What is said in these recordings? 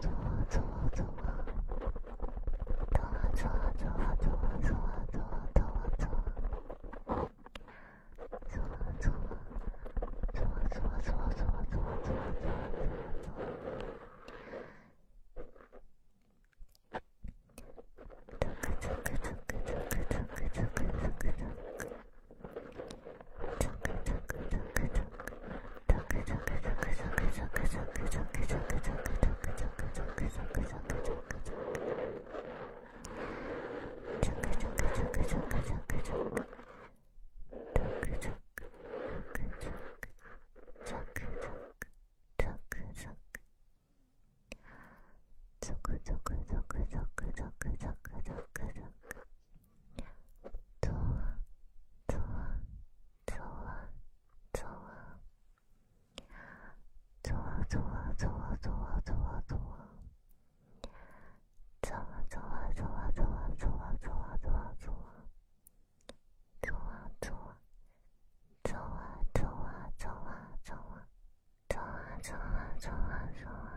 走走走走啊，走啊，走啊。走啊，走啊，走啊，走啊，走啊，走啊，走啊，走啊。走啊，走啊，走啊，走啊，走啊，走啊，走啊，走啊。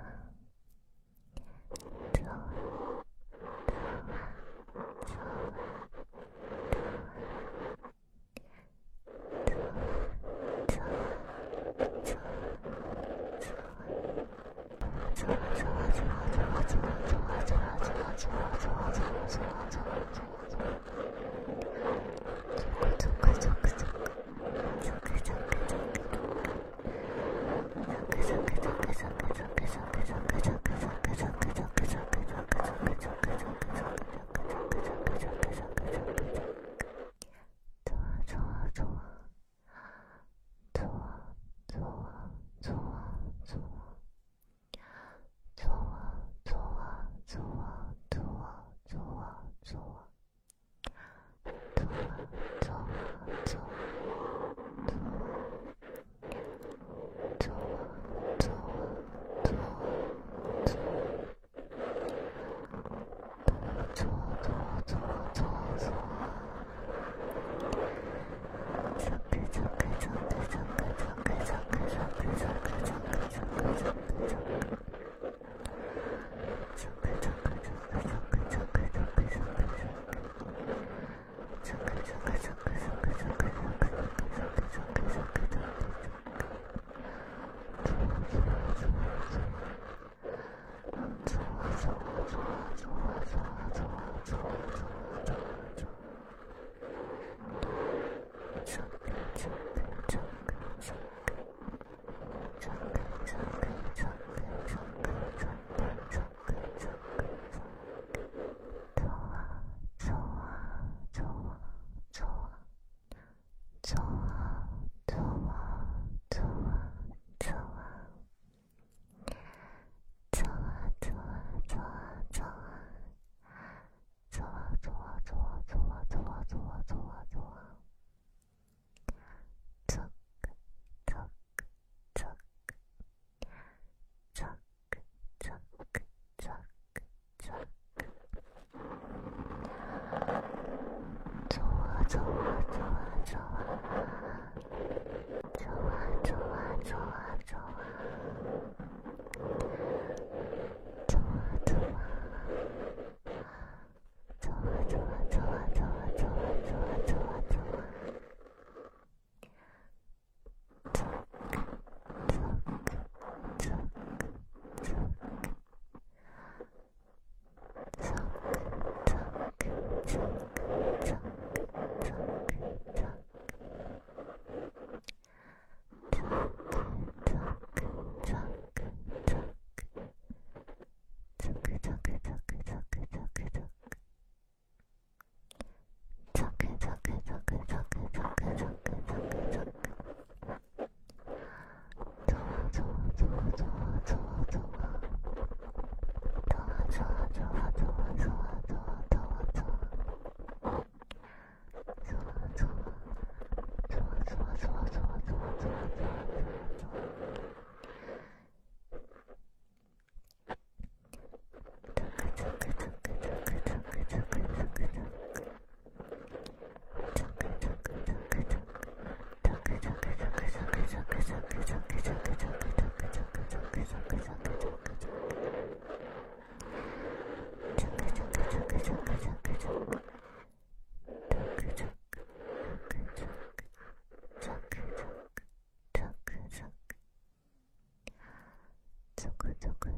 族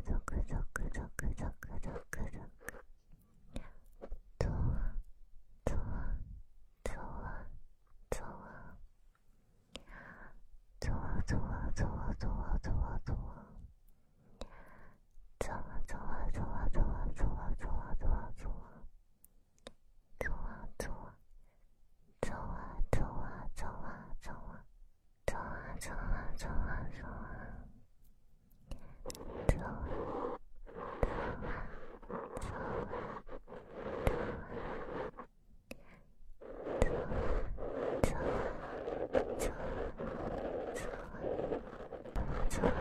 Thank you.